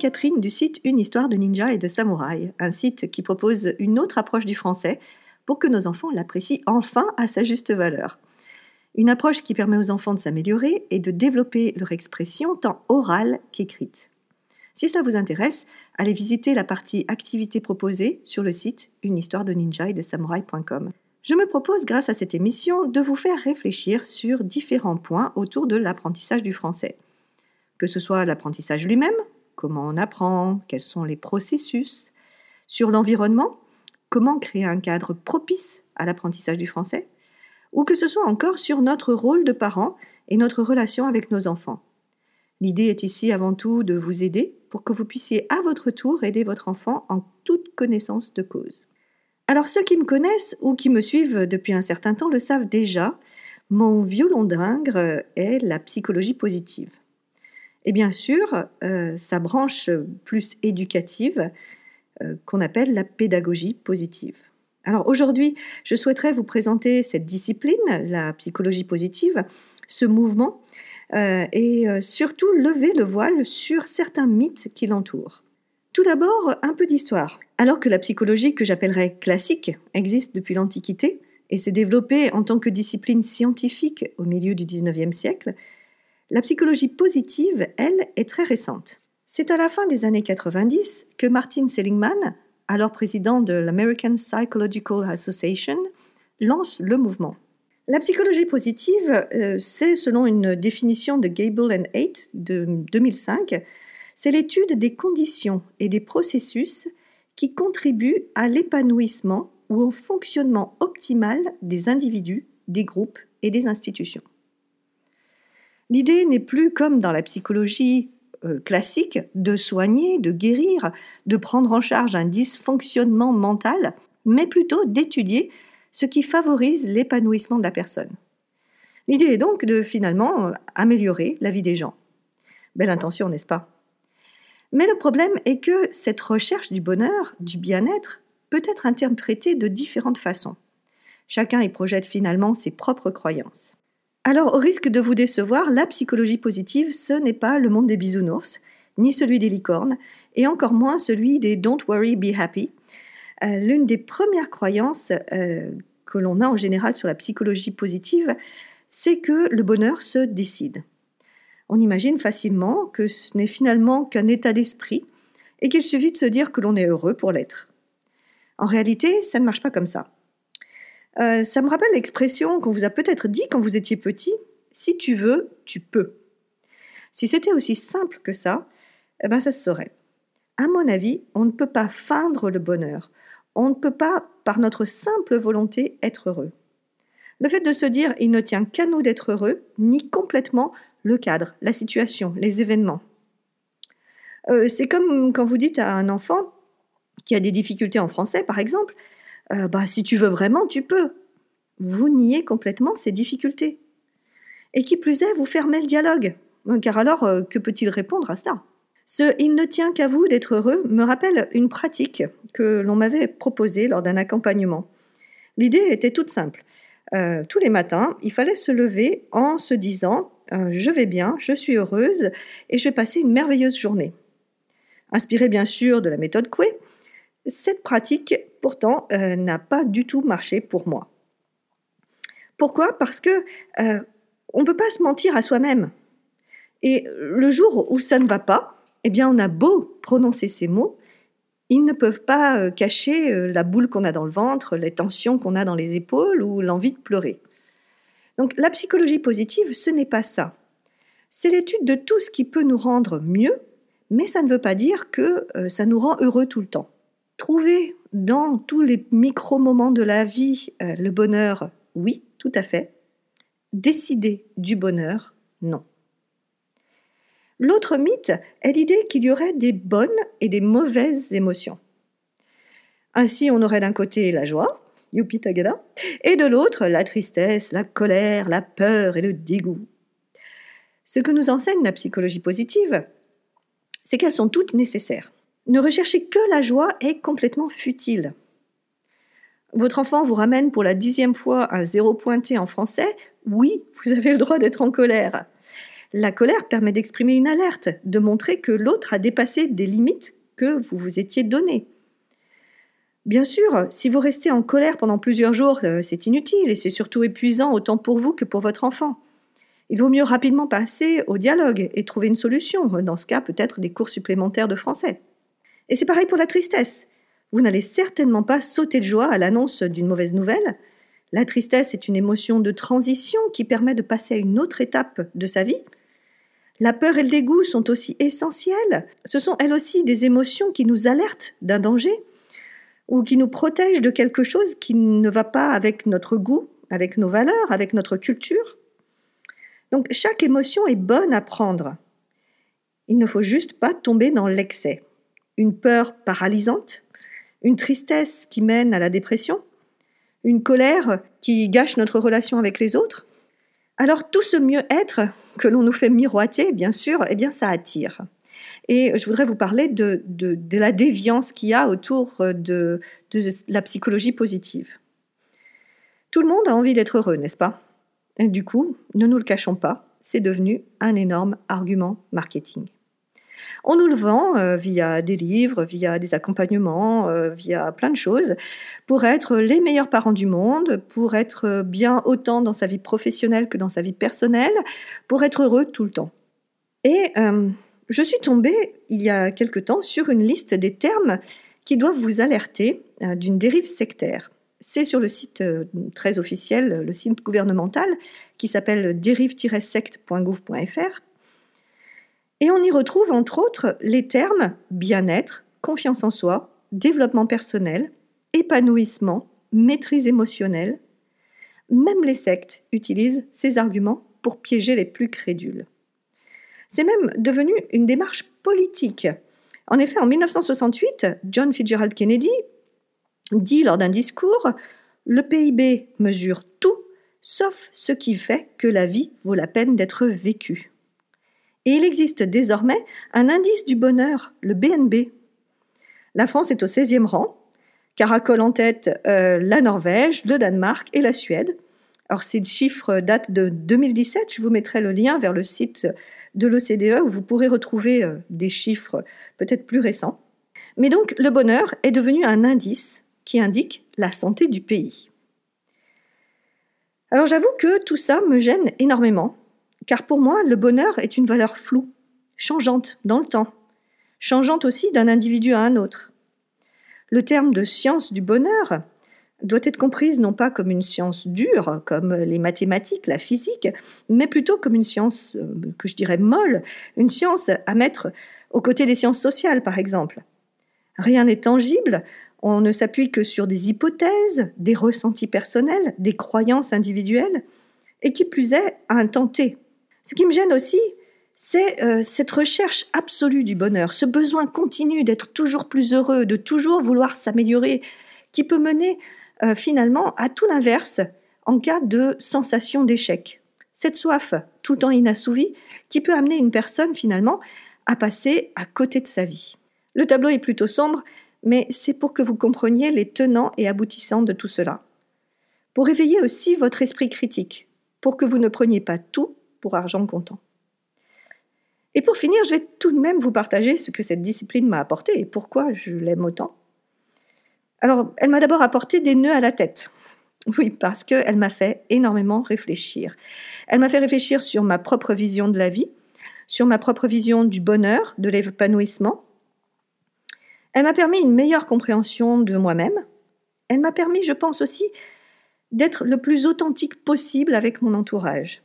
Catherine du site Une histoire de ninja et de samouraï, un site qui propose une autre approche du français pour que nos enfants l'apprécient enfin à sa juste valeur. Une approche qui permet aux enfants de s'améliorer et de développer leur expression tant orale qu'écrite. Si cela vous intéresse, allez visiter la partie activités proposées sur le site une histoire de ninja et de samouraï.com. Je me propose, grâce à cette émission, de vous faire réfléchir sur différents points autour de l'apprentissage du français. Que ce soit l'apprentissage lui-même, comment on apprend, quels sont les processus, sur l'environnement, comment créer un cadre propice à l'apprentissage du français, ou que ce soit encore sur notre rôle de parent et notre relation avec nos enfants. L'idée est ici avant tout de vous aider pour que vous puissiez à votre tour aider votre enfant en toute connaissance de cause. Alors ceux qui me connaissent ou qui me suivent depuis un certain temps le savent déjà, mon violon d'ingre est la psychologie positive. Et bien sûr, euh, sa branche plus éducative, euh, qu'on appelle la pédagogie positive. Alors aujourd'hui, je souhaiterais vous présenter cette discipline, la psychologie positive, ce mouvement, euh, et surtout lever le voile sur certains mythes qui l'entourent. Tout d'abord, un peu d'histoire. Alors que la psychologie que j'appellerais classique existe depuis l'Antiquité et s'est développée en tant que discipline scientifique au milieu du XIXe siècle, la psychologie positive, elle, est très récente. C'est à la fin des années 90 que Martin Seligman, alors président de l'American Psychological Association, lance le mouvement. La psychologie positive, euh, c'est, selon une définition de Gable and Haight de 2005, c'est l'étude des conditions et des processus qui contribuent à l'épanouissement ou au fonctionnement optimal des individus, des groupes et des institutions. L'idée n'est plus comme dans la psychologie euh, classique de soigner, de guérir, de prendre en charge un dysfonctionnement mental, mais plutôt d'étudier ce qui favorise l'épanouissement de la personne. L'idée est donc de finalement euh, améliorer la vie des gens. Belle intention, n'est-ce pas? Mais le problème est que cette recherche du bonheur, du bien-être, peut être interprétée de différentes façons. Chacun y projette finalement ses propres croyances. Alors, au risque de vous décevoir, la psychologie positive, ce n'est pas le monde des bisounours, ni celui des licornes, et encore moins celui des Don't worry, be happy. Euh, l'une des premières croyances euh, que l'on a en général sur la psychologie positive, c'est que le bonheur se décide. On imagine facilement que ce n'est finalement qu'un état d'esprit et qu'il suffit de se dire que l'on est heureux pour l'être. En réalité, ça ne marche pas comme ça. Euh, ça me rappelle l'expression qu'on vous a peut-être dit quand vous étiez petit si tu veux, tu peux. Si c'était aussi simple que ça, eh ben ça se saurait. À mon avis, on ne peut pas feindre le bonheur. On ne peut pas, par notre simple volonté, être heureux. Le fait de se dire il ne tient qu'à nous d'être heureux nie complètement le cadre, la situation, les événements. Euh, c'est comme quand vous dites à un enfant qui a des difficultés en français, par exemple, euh, bah, si tu veux vraiment, tu peux. Vous niez complètement ces difficultés. Et qui plus est, vous fermez le dialogue. Car alors, euh, que peut-il répondre à cela Ce Il ne tient qu'à vous d'être heureux me rappelle une pratique que l'on m'avait proposée lors d'un accompagnement. L'idée était toute simple. Euh, tous les matins, il fallait se lever en se disant Je vais bien, je suis heureuse et je vais passer une merveilleuse journée. Inspiré bien sûr de la méthode Coué, cette pratique, pourtant, euh, n'a pas du tout marché pour moi. Pourquoi? Parce que euh, on ne peut pas se mentir à soi-même. Et le jour où ça ne va pas, eh bien, on a beau prononcer ces mots, ils ne peuvent pas euh, cacher la boule qu'on a dans le ventre, les tensions qu'on a dans les épaules ou l'envie de pleurer. Donc, la psychologie positive, ce n'est pas ça. C'est l'étude de tout ce qui peut nous rendre mieux, mais ça ne veut pas dire que ça nous rend heureux tout le temps. Trouver dans tous les micro-moments de la vie euh, le bonheur, oui, tout à fait. Décider du bonheur, non. L'autre mythe est l'idée qu'il y aurait des bonnes et des mauvaises émotions. Ainsi, on aurait d'un côté la joie, youpi tagada, et de l'autre la tristesse, la colère, la peur et le dégoût. Ce que nous enseigne la psychologie positive, c'est qu'elles sont toutes nécessaires. Ne rechercher que la joie est complètement futile. Votre enfant vous ramène pour la dixième fois un zéro pointé en français, oui, vous avez le droit d'être en colère. La colère permet d'exprimer une alerte, de montrer que l'autre a dépassé des limites que vous vous étiez données. Bien sûr, si vous restez en colère pendant plusieurs jours, euh, c'est inutile et c'est surtout épuisant autant pour vous que pour votre enfant. Il vaut mieux rapidement passer au dialogue et trouver une solution, dans ce cas peut-être des cours supplémentaires de français. Et c'est pareil pour la tristesse. Vous n'allez certainement pas sauter de joie à l'annonce d'une mauvaise nouvelle. La tristesse est une émotion de transition qui permet de passer à une autre étape de sa vie. La peur et le dégoût sont aussi essentielles. Ce sont elles aussi des émotions qui nous alertent d'un danger ou qui nous protègent de quelque chose qui ne va pas avec notre goût, avec nos valeurs, avec notre culture. Donc chaque émotion est bonne à prendre. Il ne faut juste pas tomber dans l'excès. Une peur paralysante, une tristesse qui mène à la dépression, une colère qui gâche notre relation avec les autres. Alors tout ce mieux-être que l'on nous fait miroiter, bien sûr, eh bien ça attire. Et je voudrais vous parler de, la déviance qu'il y a autour de, de la psychologie positive. Tout le monde a envie d'être heureux, n'est-ce pas? Et du coup, ne nous le cachons pas, c'est devenu un énorme argument marketing. On nous le vend euh, via des livres, via des accompagnements, euh, via plein de choses, pour être les meilleurs parents du monde, pour être bien autant dans sa vie professionnelle que dans sa vie personnelle, pour être heureux tout le temps. Et euh, je suis tombée, il y a quelque temps, sur une liste des termes qui doivent vous alerter d'une dérive sectaire. C'est sur le site très officiel, le site gouvernemental, qui s'appelle dérive-secte.gouv.fr. Et on y retrouve entre autres les termes bien-être, confiance en soi, développement personnel, épanouissement, maîtrise émotionnelle. Même les sectes utilisent ces arguments pour piéger les plus crédules. C'est même devenu une démarche politique. En effet, en 1968, John Fitzgerald Kennedy dit lors d'un discours Le PIB mesure tout, sauf ce qui fait que la vie vaut la peine d'être vécue. Et il existe désormais un indice du bonheur, le BNB. La France est au 16e rang, caracole en tête euh, la Norvège, le Danemark et la Suède. Alors ces chiffres datent de 2017, je vous mettrai le lien vers le site de l'OCDE où vous pourrez retrouver euh, des chiffres peut-être plus récents. Mais donc le bonheur est devenu un indice qui indique la santé du pays. Alors j'avoue que tout ça me gêne énormément car pour moi, le bonheur est une valeur floue, changeante dans le temps, changeante aussi d'un individu à un autre. Le terme de science du bonheur doit être comprise non pas comme une science dure, comme les mathématiques, la physique, mais plutôt comme une science euh, que je dirais molle, une science à mettre aux côtés des sciences sociales, par exemple. Rien n'est tangible, on ne s'appuie que sur des hypothèses, des ressentis personnels, des croyances individuelles, et qui plus est, à un temps T. Ce qui me gêne aussi, c'est euh, cette recherche absolue du bonheur, ce besoin continu d'être toujours plus heureux, de toujours vouloir s'améliorer, qui peut mener euh, finalement à tout l'inverse en cas de sensation d'échec. Cette soif tout temps inassouvie qui peut amener une personne finalement à passer à côté de sa vie. Le tableau est plutôt sombre, mais c'est pour que vous compreniez les tenants et aboutissants de tout cela. Pour éveiller aussi votre esprit critique, pour que vous ne preniez pas tout pour argent comptant. Et pour finir, je vais tout de même vous partager ce que cette discipline m'a apporté et pourquoi je l'aime autant. Alors, elle m'a d'abord apporté des nœuds à la tête. Oui, parce qu'elle m'a fait énormément réfléchir. Elle m'a fait réfléchir sur ma propre vision de la vie, sur ma propre vision du bonheur, de l'épanouissement. Elle m'a permis une meilleure compréhension de moi-même. Elle m'a permis, je pense aussi, d'être le plus authentique possible avec mon entourage.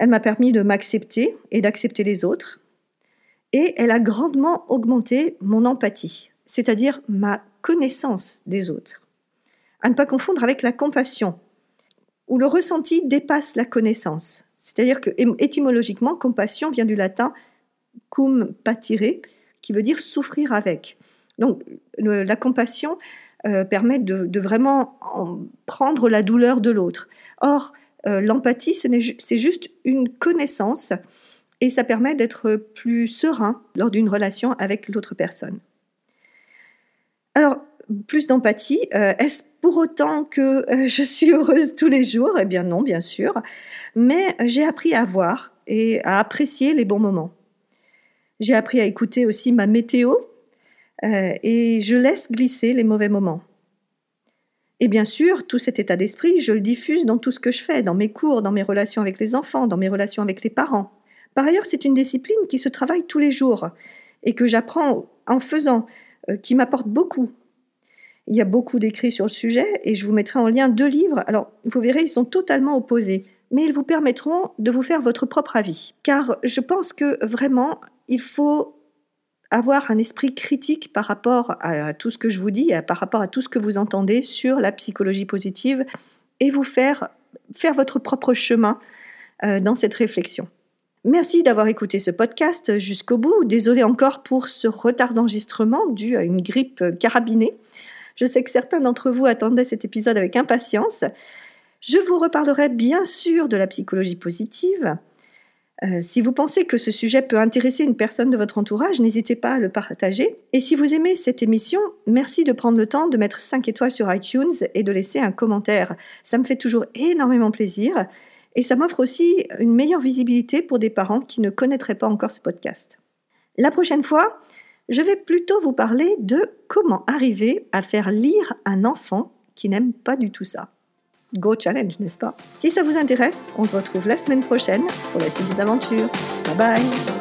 Elle m'a permis de m'accepter et d'accepter les autres. Et elle a grandement augmenté mon empathie, c'est-à-dire ma connaissance des autres. À ne pas confondre avec la compassion, où le ressenti dépasse la connaissance. C'est-à-dire que étymologiquement, compassion vient du latin cum patire, qui veut dire souffrir avec. Donc la compassion euh, permet de, de vraiment prendre la douleur de l'autre. Or, euh, l'empathie, c'est juste une connaissance et ça permet d'être plus serein lors d'une relation avec l'autre personne. Alors, plus d'empathie, euh, est-ce pour autant que euh, je suis heureuse tous les jours? Eh bien non, bien sûr, mais j'ai appris à voir et à apprécier les bons moments. J'ai appris à écouter aussi ma météo et je laisse glisser les mauvais moments. Et bien sûr, tout cet état d'esprit, je le diffuse dans tout ce que je fais, dans mes cours, dans mes relations avec les enfants, dans mes relations avec les parents. Par ailleurs, c'est une discipline qui se travaille tous les jours et que j'apprends en faisant, euh, qui m'apporte beaucoup. Il y a beaucoup d'écrits sur le sujet et je vous mettrai en lien deux livres. Alors, vous verrez, ils sont totalement opposés, mais ils vous permettront de vous faire votre propre avis. Car je pense que vraiment, il faut avoir un esprit critique par rapport à tout ce que je vous dis, par rapport à tout ce que vous entendez sur la psychologie positive et vous faire faire votre propre chemin euh, dans cette réflexion. Merci d'avoir écouté ce podcast jusqu'au bout. Désolé encore pour ce retard d'enregistrement dû à une grippe carabinée. Je sais que certains d'entre vous attendaient cet épisode avec impatience. Je vous reparlerai bien sûr de la psychologie positive. Euh, si vous pensez que ce sujet peut intéresser une personne de votre entourage, n'hésitez pas à le partager. Et si vous aimez cette émission, merci de prendre le temps de mettre 5 étoiles sur iTunes et de laisser un commentaire. Ça me fait toujours énormément plaisir et ça m'offre aussi une meilleure visibilité pour des parents qui ne connaîtraient pas encore ce podcast. La prochaine fois, je vais plutôt vous parler de comment arriver à faire lire un enfant qui n'aime pas du tout ça. Go challenge, n'est-ce pas? Si ça vous intéresse, on se retrouve la semaine prochaine pour la suite des aventures. Bye bye